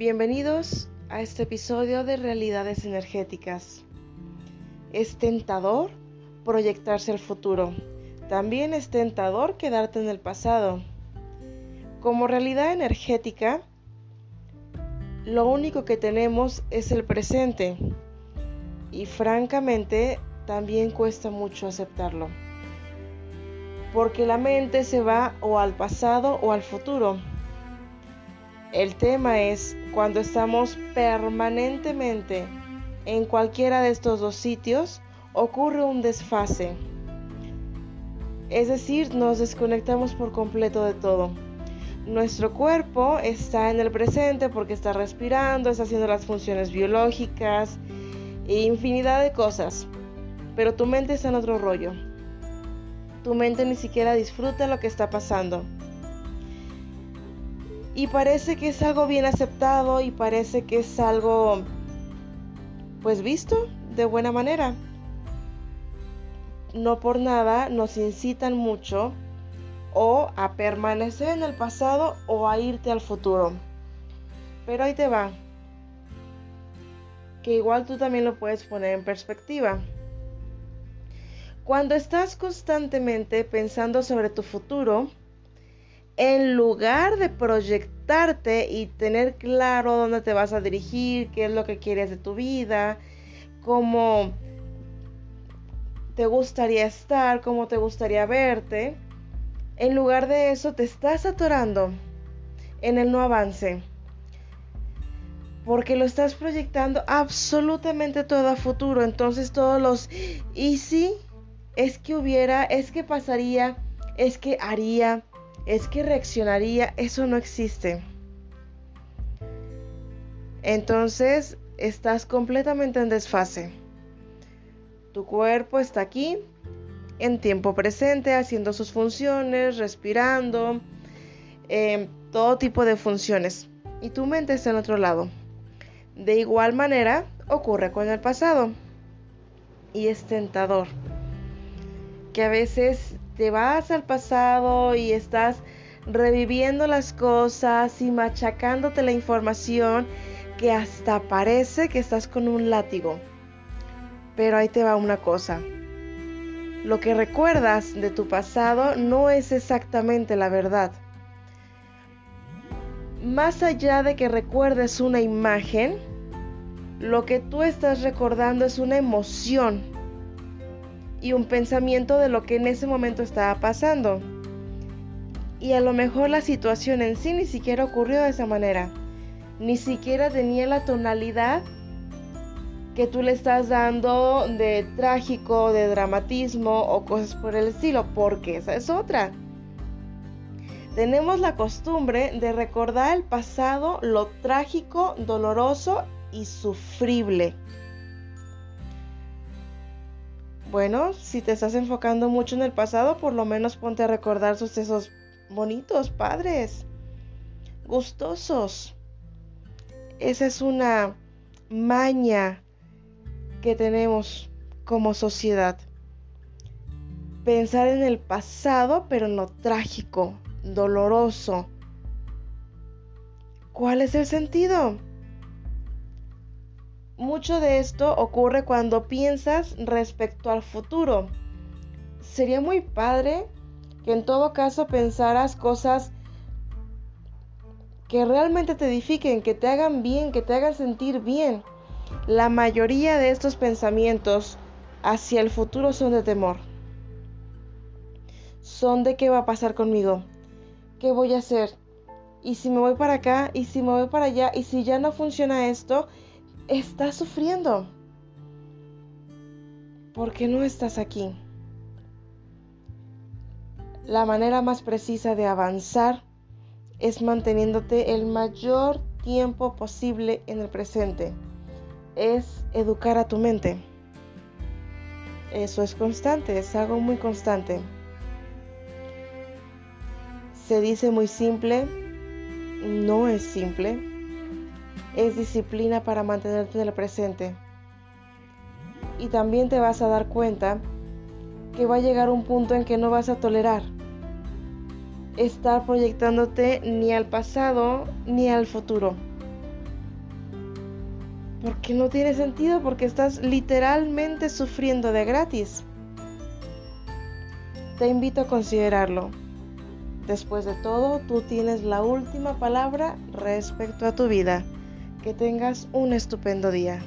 Bienvenidos a este episodio de Realidades Energéticas. Es tentador proyectarse al futuro. También es tentador quedarte en el pasado. Como realidad energética, lo único que tenemos es el presente. Y francamente, también cuesta mucho aceptarlo. Porque la mente se va o al pasado o al futuro. El tema es cuando estamos permanentemente en cualquiera de estos dos sitios, ocurre un desfase. Es decir, nos desconectamos por completo de todo. Nuestro cuerpo está en el presente porque está respirando, está haciendo las funciones biológicas e infinidad de cosas. Pero tu mente está en otro rollo. Tu mente ni siquiera disfruta lo que está pasando y parece que es algo bien aceptado y parece que es algo pues visto de buena manera. No por nada nos incitan mucho o a permanecer en el pasado o a irte al futuro. Pero ahí te va. Que igual tú también lo puedes poner en perspectiva. Cuando estás constantemente pensando sobre tu futuro, en lugar de proyectarte y tener claro dónde te vas a dirigir, qué es lo que quieres de tu vida, cómo te gustaría estar, cómo te gustaría verte, en lugar de eso te estás atorando en el no avance. Porque lo estás proyectando absolutamente todo a futuro. Entonces todos los y si es que hubiera, es que pasaría, es que haría, es que reaccionaría, eso no existe. Entonces estás completamente en desfase. Tu cuerpo está aquí, en tiempo presente, haciendo sus funciones, respirando, em, todo tipo de funciones. Y tu mente está en otro lado. De igual manera ocurre con el pasado. Y es tentador. Que a veces te vas al pasado y estás reviviendo las cosas y machacándote la información que hasta parece que estás con un látigo. Pero ahí te va una cosa. Lo que recuerdas de tu pasado no es exactamente la verdad. Más allá de que recuerdes una imagen, lo que tú estás recordando es una emoción y un pensamiento de lo que en ese momento estaba pasando. Y a lo mejor la situación en sí ni siquiera ocurrió de esa manera. Ni siquiera tenía la tonalidad que tú le estás dando de trágico, de dramatismo o cosas por el estilo, porque esa es otra. Tenemos la costumbre de recordar el pasado, lo trágico, doloroso y sufrible. Bueno, si te estás enfocando mucho en el pasado, por lo menos ponte a recordar sucesos bonitos, padres, gustosos. Esa es una maña que tenemos como sociedad. Pensar en el pasado, pero en lo trágico, doloroso. ¿Cuál es el sentido? Mucho de esto ocurre cuando piensas respecto al futuro. Sería muy padre que en todo caso pensaras cosas que realmente te edifiquen, que te hagan bien, que te hagan sentir bien. La mayoría de estos pensamientos hacia el futuro son de temor. Son de qué va a pasar conmigo, qué voy a hacer, y si me voy para acá, y si me voy para allá, y si ya no funciona esto, estás sufriendo. Porque no estás aquí. La manera más precisa de avanzar es manteniéndote el mayor tiempo posible en el presente. Es educar a tu mente. Eso es constante, es algo muy constante. Se dice muy simple, no es simple es disciplina para mantenerte en el presente. Y también te vas a dar cuenta que va a llegar un punto en que no vas a tolerar estar proyectándote ni al pasado ni al futuro. Porque no tiene sentido, porque estás literalmente sufriendo de gratis. Te invito a considerarlo. Después de todo, tú tienes la última palabra respecto a tu vida. Que tengas un estupendo día.